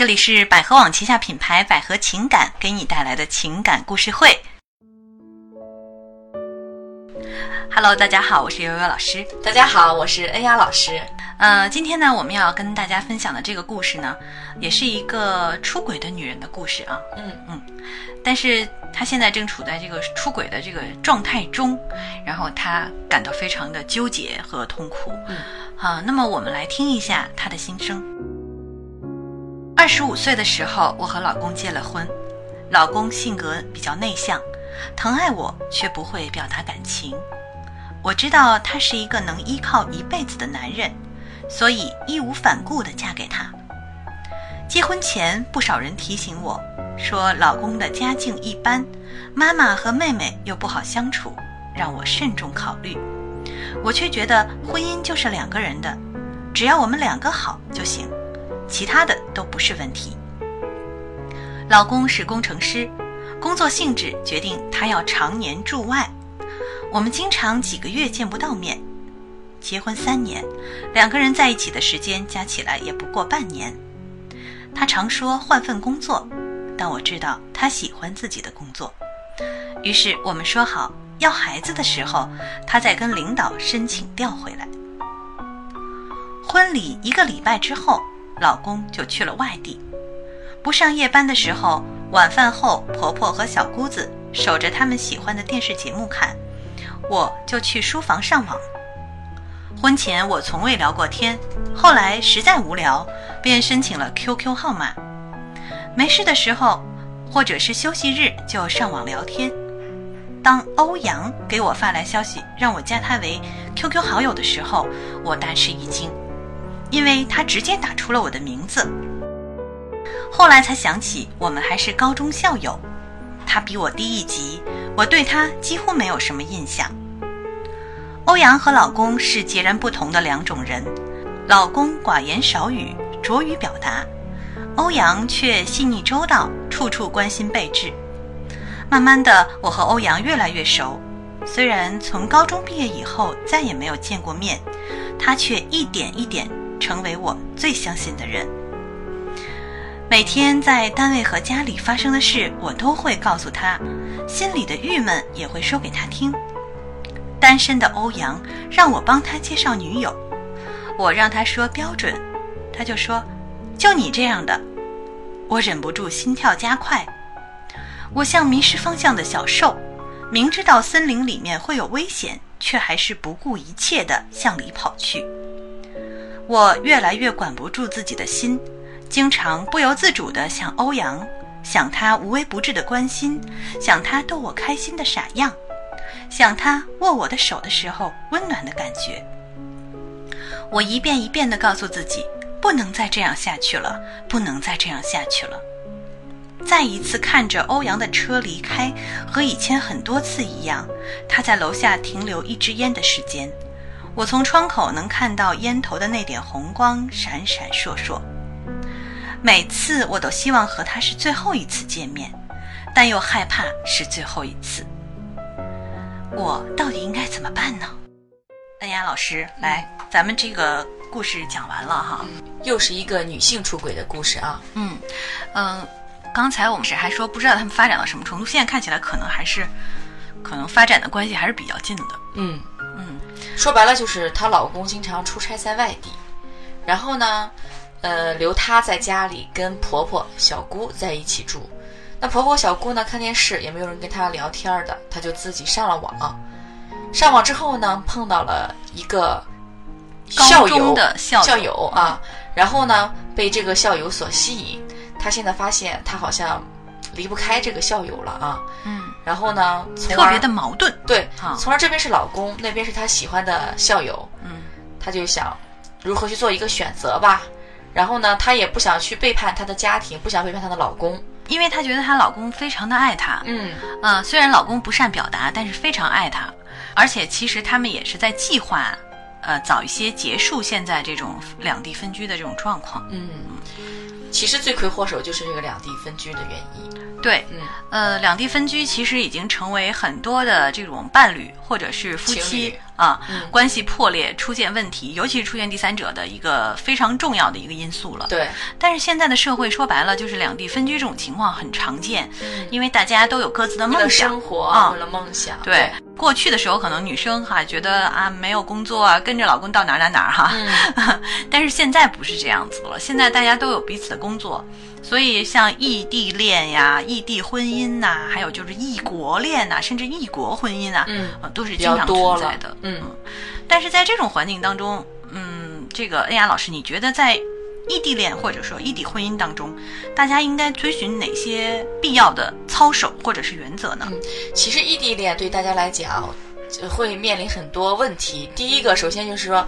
这里是百合网旗下品牌百合情感给你带来的情感故事会。Hello，大家好，我是悠悠老师。大家好，我是恩雅老师。呃，今天呢，我们要跟大家分享的这个故事呢，也是一个出轨的女人的故事啊。嗯嗯，但是她现在正处在这个出轨的这个状态中，然后她感到非常的纠结和痛苦。嗯，啊，那么我们来听一下她的心声。二十五岁的时候，我和老公结了婚。老公性格比较内向，疼爱我却不会表达感情。我知道他是一个能依靠一辈子的男人，所以义无反顾地嫁给他。结婚前，不少人提醒我说，老公的家境一般，妈妈和妹妹又不好相处，让我慎重考虑。我却觉得婚姻就是两个人的，只要我们两个好就行，其他的都不是问题。老公是工程师，工作性质决定他要常年驻外。我们经常几个月见不到面，结婚三年，两个人在一起的时间加起来也不过半年。他常说换份工作，但我知道他喜欢自己的工作。于是我们说好要孩子的时候，他再跟领导申请调回来。婚礼一个礼拜之后，老公就去了外地。不上夜班的时候，晚饭后婆婆和小姑子守着他们喜欢的电视节目看。我就去书房上网。婚前我从未聊过天，后来实在无聊，便申请了 QQ 号码。没事的时候，或者是休息日，就上网聊天。当欧阳给我发来消息，让我加他为 QQ 好友的时候，我大吃一惊，因为他直接打出了我的名字。后来才想起，我们还是高中校友。他比我低一级，我对他几乎没有什么印象。欧阳和老公是截然不同的两种人，老公寡言少语，拙于表达；欧阳却细腻周到，处处关心备至。慢慢的，我和欧阳越来越熟，虽然从高中毕业以后再也没有见过面，他却一点一点成为我最相信的人。每天在单位和家里发生的事，我都会告诉他，心里的郁闷也会说给他听。单身的欧阳让我帮他介绍女友，我让他说标准，他就说就你这样的，我忍不住心跳加快。我像迷失方向的小兽，明知道森林里面会有危险，却还是不顾一切地向里跑去。我越来越管不住自己的心。经常不由自主地想欧阳，想他无微不至的关心，想他逗我开心的傻样，想他握我的手的时候温暖的感觉。我一遍一遍地告诉自己，不能再这样下去了，不能再这样下去了。再一次看着欧阳的车离开，和以前很多次一样，他在楼下停留一支烟的时间，我从窗口能看到烟头的那点红光闪闪烁烁。每次我都希望和他是最后一次见面，但又害怕是最后一次。我到底应该怎么办呢？恩雅老师，来，咱们这个故事讲完了哈，又是一个女性出轨的故事啊。嗯嗯，刚才我们是还说不知道他们发展到什么程度，现在看起来可能还是，可能发展的关系还是比较近的。嗯嗯，说白了就是她老公经常出差在外地，然后呢。呃，留她在家里跟婆婆、小姑在一起住。那婆婆、小姑呢，看电视也没有人跟她聊天的，她就自己上了网。上网之后呢，碰到了一个校友的校友啊，然后呢，被这个校友所吸引。她现在发现她好像离不开这个校友了啊。嗯。然后呢，特别的矛盾。对，从而这边是老公，那边是她喜欢的校友。嗯。她就想如何去做一个选择吧。然后呢，她也不想去背叛她的家庭，不想背叛她的老公，因为她觉得她老公非常的爱她。嗯嗯，虽然老公不善表达，但是非常爱她，而且其实他们也是在计划，呃，早一些结束现在这种两地分居的这种状况。嗯，其实罪魁祸首就是这个两地分居的原因。对，嗯，呃，两地分居其实已经成为很多的这种伴侣或者是夫妻啊，嗯。关系破裂、出现问题，尤其是出现第三者的一个非常重要的一个因素了。对，但是现在的社会说白了就是两地分居这种情况很常见，嗯。因为大家都有各自的梦想。生活，啊。为了梦想，对，过去的时候可能女生哈觉得啊没有工作啊，跟着老公到哪儿哪儿哪儿哈。嗯。但是现在不是这样子了，现在大家都有彼此的工作，所以像异地恋呀、异地婚姻呐、还有就是异国恋呐、甚至异国婚姻啊、嗯呃都是经常存在的。嗯但是在这种环境当中，嗯，这个恩雅老师，你觉得在异地恋或者说异地婚姻当中，大家应该遵循哪些必要的操守或者是原则呢？其实异地恋对大家来讲会面临很多问题。第一个，首先就是说，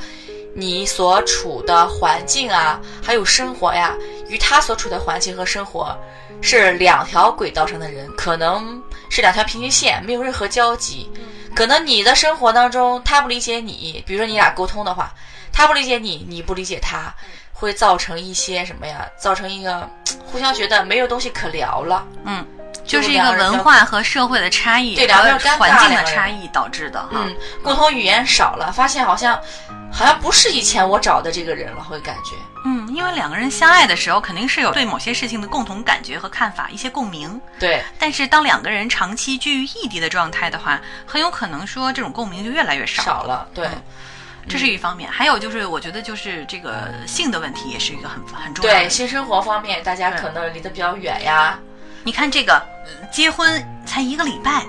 你所处的环境啊，还有生活呀，与他所处的环境和生活是两条轨道上的人，可能是两条平行线，没有任何交集。可能你的生活当中他不理解你，比如说你俩沟通的话，他不理解你，你不理解他，会造成一些什么呀？造成一个互相觉得没有东西可聊了。嗯，就是一个文化和社会的差异，对环境的差异导致的哈。嗯，共同语言少了，发现好像好像不是以前我找的这个人了，会感觉。嗯，因为两个人相爱的时候，肯定是有对某些事情的共同感觉和看法，一些共鸣。对，但是当两个人长期居于异地的状态的话，很有可能说这种共鸣就越来越少。少了，对。嗯这是一方面，还有就是，我觉得就是这个性的问题也是一个很很重要的对性生活方面，大家可能离得比较远呀。你看这个，呃结婚才一个礼拜，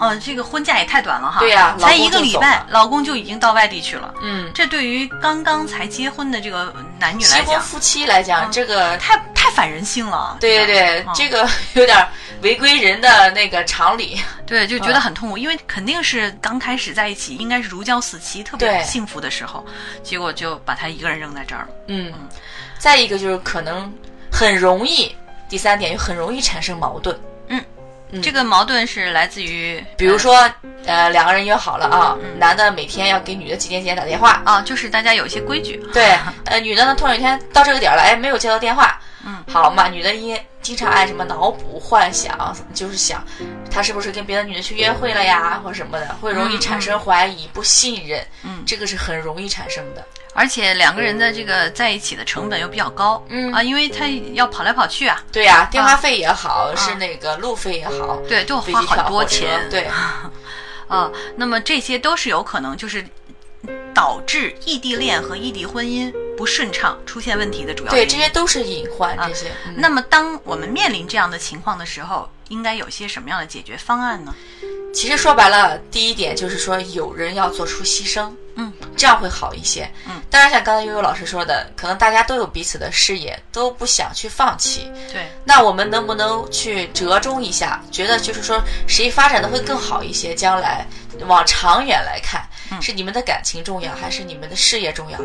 呃，这个婚假也太短了哈。对呀才一个礼拜老公就已经到外地去了。嗯，这对于刚刚才结婚的这个男女来讲，新婚夫妻来讲，嗯这个太太反人性了。对对对，嗯这个有点违规人的那个常理。对，就觉得很痛苦，因为肯定是刚开始在一起，应该是如胶似漆，特别幸福的时候，结果就把他一个人扔在这儿了。嗯，再一个就是可能很容易，第三点又很容易产生矛盾。嗯这个矛盾是来自于，比如说，呃，两个人约好了啊，嗯男的每天要给女的几点几点打电话，啊，就是大家有一些规矩。对，呃，女的呢，突然有一天到这个点儿了，哎，没有接到电话，嗯，好嘛，女的因经常爱什么脑补幻想，就是想他是不是跟别的女的去约会了呀，或者什么的，会容易产生怀疑、不信任，嗯这个是很容易产生的。而且两个人的这个在一起的成本又比较高，嗯。啊，因为他要跑来跑去啊，对呀、电话费也好，是那个路费也好，对，就飞花很多钱，对，啊，那么这些都是有可能就是导致异地恋和异地婚姻不顺畅、出现问题的主要原对，这些都是隐患，啊这些。嗯那么，当我们面临这样的情况的时候，应该有些什么样的解决方案呢？其实说白了，第一点就是说有人要做出牺牲，嗯，这样会好一些。嗯，当然像刚才悠悠老师说的，可能大家都有彼此的事业，都不想去放弃。对，那我们能不能去折中一下？觉得就是说谁发展的会更好一些？将来往长远来看，嗯是你们的感情重要，还是你们的事业重要？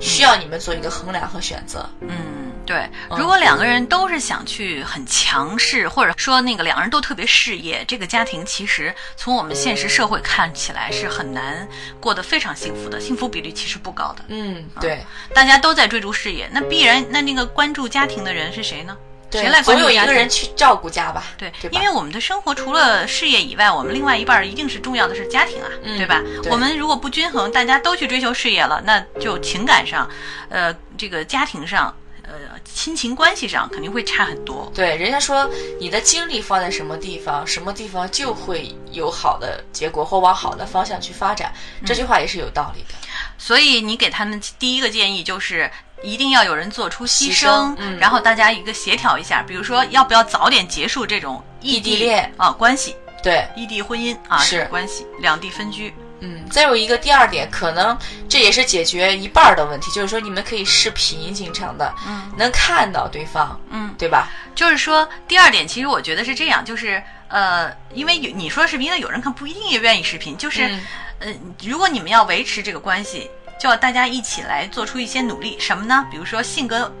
需要你们做一个衡量和选择。嗯，对。如果两个人都是想去很强势，或者说那个两个人都特别事业，这个家庭其实从我们现实社会看起来是很难过得非常幸福的，幸福比率其实不高的。嗯，对，大家都在追逐事业，那必然那那个关注家庭的人是谁呢？谁对，来关总有一？个人去照顾家吧？对，对吧因为我们的生活除了事业以外，我们另外一半儿一定是重要的是家庭啊，嗯对吧？对我们如果不均衡，大家都去追求事业了，那就情感上，呃，这个家庭上，呃，亲情关系上肯定会差很多。对，人家说你的精力放在什么地方，什么地方就会有好的结果或往好的方向去发展。这句话也是有道理的。所以你给他们第一个建议就是。一定要有人做出牺牺牲嗯。然后大家一个协调一下，比如说要不要早点结束这种异异地恋啊关系、对，异地婚姻啊是。关系，两地分居。嗯，再有一个第二点，可能这也是解决一半儿的问题，就是说你们可以视频，经常的，嗯，能看到对方，嗯，对吧？就是说，第二点，其实我觉得是这样，就是呃，因为有你说视频，那有人可能不一定也愿意视频，就是、嗯呃，如果你们要维持这个关系，就要大家一起来做出一些努力，什么呢？比如说性格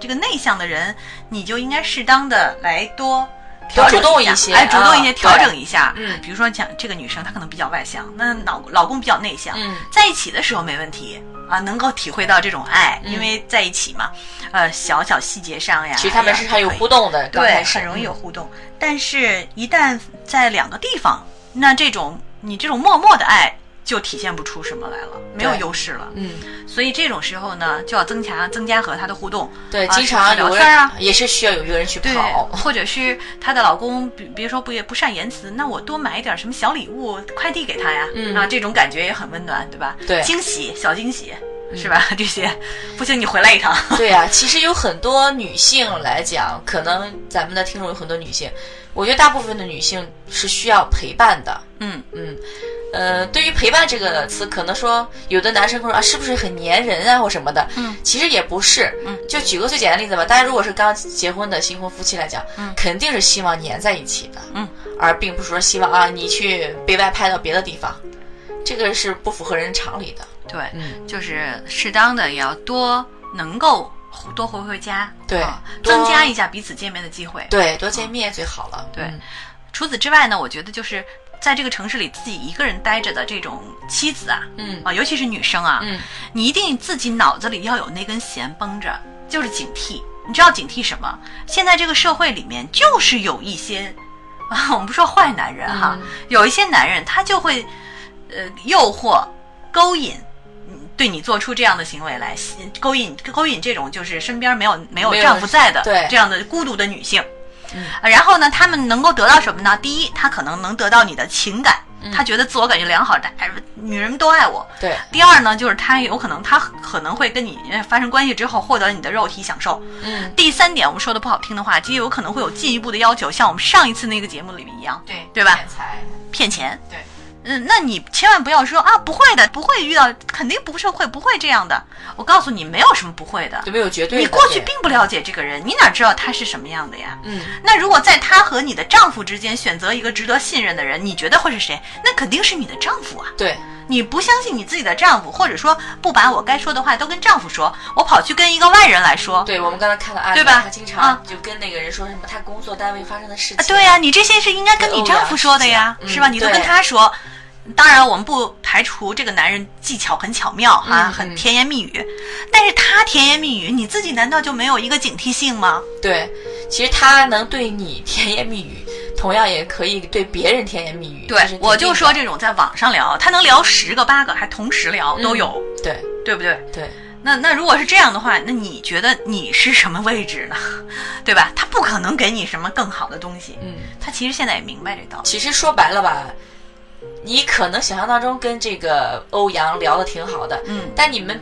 这个内向的人，你就应该适当的来多。调整多主动一些哎，主动一些，啊调整一下。嗯比如说讲这个女生，她可能比较外向，那老老公比较内向，嗯在一起的时候没问题啊，能够体会到这种爱，嗯因为在一起嘛，呃，小小细节上呀，其实他们是很有互动的，刚对，很容易有嗯互动。但是，一旦在两个地方，那这种你这种默默的爱就体现不出什么来了，没有优势了。嗯，所以这种时候呢，就要增强增加和她的互动。对，啊经常聊天啊也是需要有一个人去对跑，，或者是她的老公，比比如说不也不善言辞，那我多买一点什么小礼物快递给他呀，嗯啊，这种感觉也很温暖，对吧？对惊喜小惊喜是吧？这些不行，你回来一趟。对呀、其实有很多女性来讲，可能咱们的听众有很多女性，我觉得大部分的女性是需要陪伴的。嗯嗯，呃，对于陪伴这个词，可能说有的男生会说啊，是不是很粘人啊或什么的？嗯，其实也不是。嗯，就举个最简单的例子吧，大家如果是刚结婚的新婚夫妻来讲，嗯肯定是希望粘在一起的。嗯，而并不是说希望啊你去被外派到别的地方，这个是不符合人常理的。对，嗯，就是适当的也要多能够多回回家，对增加一下彼此见面的机会。对，多见面最好了。对嗯除此之外呢，我觉得就是在这个城市里自己一个人待着的这种妻子啊，嗯啊，尤其是女生啊，嗯，你一定自己脑子里要有那根弦绷着，就是警惕。你知道警惕什么？现在这个社会里面就是有一些啊，我们不说坏男人哈，嗯有一些男人他就会呃诱惑、勾引。嗯对你做出这样的行为来，勾引勾引这种就是身边没有没有丈夫在的对这样的孤独的女性，嗯呃然后呢，他们能够得到什么呢？第一，他可能能得到你的情感，嗯他觉得自我感觉良好，哎，女人们都爱我。对，第二呢，就是他有可能他可能会跟你呃发生关系之后获得你的肉体享受。嗯，第三点，我们说的不好听的话，就有可能会有进一步的要求，像我们上一次那个节目里面一样，对对吧骗财，骗钱。对，嗯，那你千万不要说啊，不会的，不会遇到，肯定不是会，不会这样的。我告诉你，没有什么不会的。就没有绝对的。你过去并不了解这个人，你哪知道他是什么样的呀？嗯，那如果在他和你的丈夫之间选择一个值得信任的人，你觉得会是谁？那肯定是你的丈夫啊！对，你不相信你自己的丈夫，或者说不把我该说的话都跟丈夫说，我跑去跟一个外人来说，对我们刚才看的案例，对吧他经啊常就跟那个人说什么他工作单位发生的事啊，情。对呀、你这些是应该跟你丈夫说的呀，是吧？你都跟他说。当然，我们不排除这个男人技巧很巧妙哈、很甜言蜜语，但是他甜言蜜语，你自己难道就没有一个警惕性吗？对，其实他能对你甜言蜜语，同样也可以对别人甜言蜜语。对，我就说这种在网上聊，他能聊十个八个，还同时聊都有，对对不对？对那那如果是这样的话，那你觉得你是什么位置呢？对吧？他不可能给你什么更好的东西。嗯，他其实现在也明白这道理。其实说白了吧，你可能想象当中跟这个欧阳聊的挺好的，嗯但你们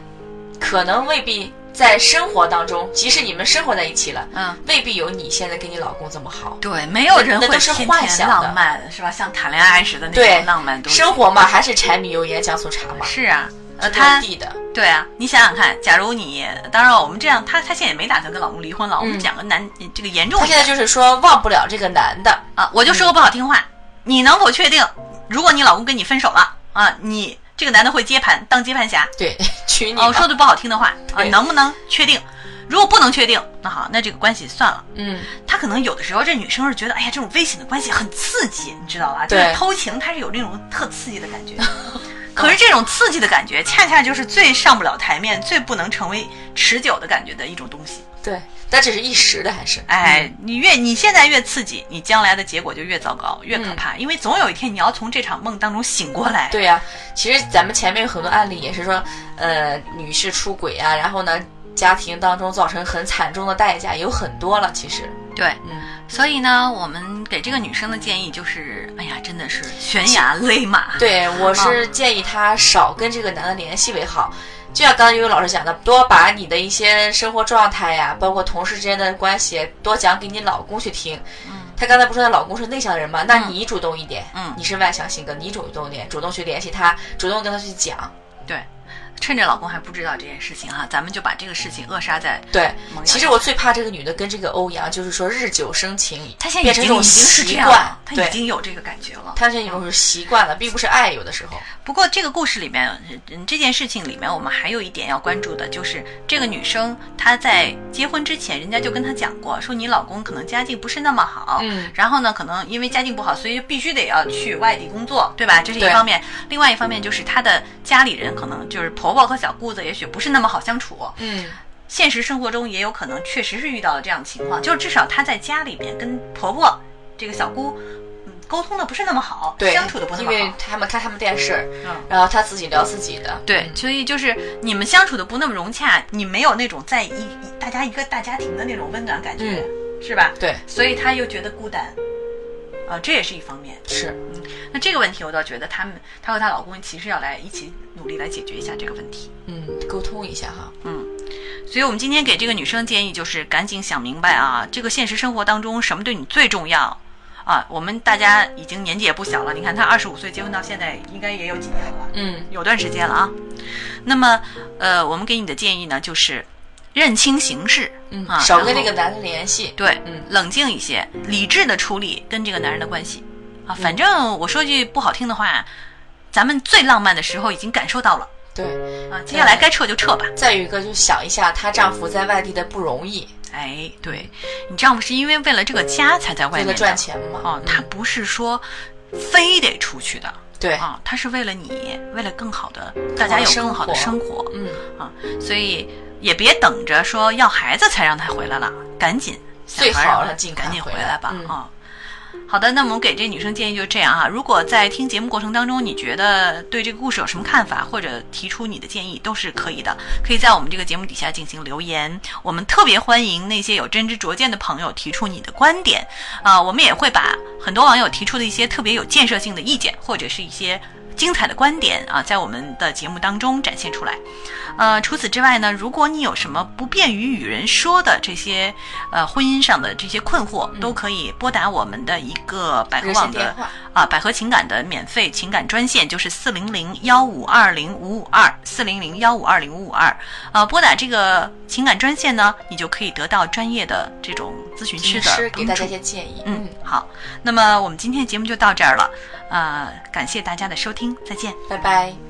可能未必在生活当中，即使你们生活在一起了，嗯，未必有你现在跟你老公这么好。对，没有人会是幻想的浪漫，是吧？像谈恋爱似的那对种浪漫东西。生活嘛，还是柴米油盐酱醋茶嘛，是啊，呃，他落地的。对啊，你想想看，假如你，当然我们这样，他他现在也没打算跟老公离婚了。我们嗯讲个难，这个严重他现在就是说忘不了这个男的，啊，我就说个不好听话，你能否确定，如果你老公跟你分手了啊，你这个男的会接盘当接盘侠？对，娶你哦，说的不好听的话啊，能不能确定？如果不能确定，那好，那这个关系算了。嗯，他可能有的时候，这女生是觉得，哎呀，这种危险的关系很刺激，你知道吧？就是对偷情，它是有那种特刺激的感觉。可是这种刺激的感觉，恰恰就是最上不了台面、最不能成为持久的感觉的一种东西。对，但只是一时的，还是哎，你越你现在越刺激，你将来的结果就越糟糕、越可怕，因为总有一天你要从这场梦当中醒过来。对呀、其实咱们前面有很多案例也是说，呃，女士出轨啊，然后呢，家庭当中造成很惨重的代价，有很多了。其实，对，嗯，所以呢，我们给这个女生的建议就是，哎呀，真的是悬崖勒马。对我是建议她少跟这个男的联系为好。就像刚才有老师讲的，多把你的一些生活状态呀，包括同事之间的关系，多讲给你老公去听。嗯，她刚才不是说她老公是内向的人吗？那嗯你主动一点，嗯你是外向性格，你主动一点，主动去联系他，主动跟他去讲。对，趁着老公还不知道这件事情哈，咱们就把这个事情扼杀在对其实我最怕这个女的跟这个欧阳，就是说日久生情，她现在变成一种已经习惯样了，，他已，经有这个感觉了。她现在已经是习惯了，并不是爱，有的时候，不过这个故事里面，嗯这件事情里面，我们还有一点要关注的，就是这个女生她在结婚之前，人家就跟她讲过，说你老公可能家境不是那么好，嗯，然后呢，可能因为家境不好，所以必须得要去外地工作，对吧？这是一方面。另外一方面就是她的家里人可能就是婆婆婆和小姑子，也许不是那么好相处。嗯，现实生活中也有可能确实是遇到了这样的情况，就是至少她在家里边跟婆婆这个小姑，嗯，沟通的不是那么好，对，相处的不那么好。因为他们看他们电视，嗯，然后他自己聊自己的。对，所以就是你们相处的不那么融洽，你没有那种在一一大家一个大家庭的那种温暖感觉，是吧？对，所以他又觉得孤单，啊，这也是一方面。是，嗯那这个问题，我倒觉得他们她和她老公其实要来一起努力来解决一下这个问题。嗯，沟通一下哈。嗯，所以我们今天给这个女生建议就是赶紧想明白啊，这个现实生活当中什么对你最重要啊？我们大家已经年纪也不小了，你看她二十五岁结婚到现在，应该也有几年了吧？嗯，有段时间了啊。那么，呃，我们给你的建议呢，就是认清形势，嗯啊，少跟这个男的联系。对，嗯。冷静一些，理智的处理跟这个男人的关系。啊。反正我说句不好听的话，咱们最浪漫的时候已经感受到了。对，啊，接下来该撤就撤吧。再有一个就想一下她丈夫在外地的不容易，哎，对。你丈夫是因为为了这个家才在外面为了赚钱嘛。哦，他不是说非得出去的。对，啊，他是为了你，为了更好的大家有更好的生活。嗯，啊，所以也别等着说要孩子才让他回来了，赶紧想最好了赶紧回回来来吧嗯啊。好的，那我们给这女生建议就是这样啊、如果在听节目过程当中，你觉得对这个故事有什么看法，或者提出你的建议，都是可以的，可以在我们这个节目底下进行留言。我们特别欢迎那些有真知灼见的朋友提出你的观点啊、我们也会把很多网友提出的一些特别有建设性的意见，或者是一些精彩的观点啊，在我们的节目当中展现出来。呃，除此之外呢，如果你有什么不便于与人说的这些呃婚姻上的这些困惑，都可以拨打我们的一个百合网的。啊百合情感的免费情感专线，就是四零零幺五二零五五二四零零幺五二零五五二。呃，拨打这个情感专线呢，你就可以得到专业的这种咨询师的师给大家帮助一些建议。嗯，好，那么我们今天的节目就到这儿了，啊，感谢大家的收听，再见。拜拜。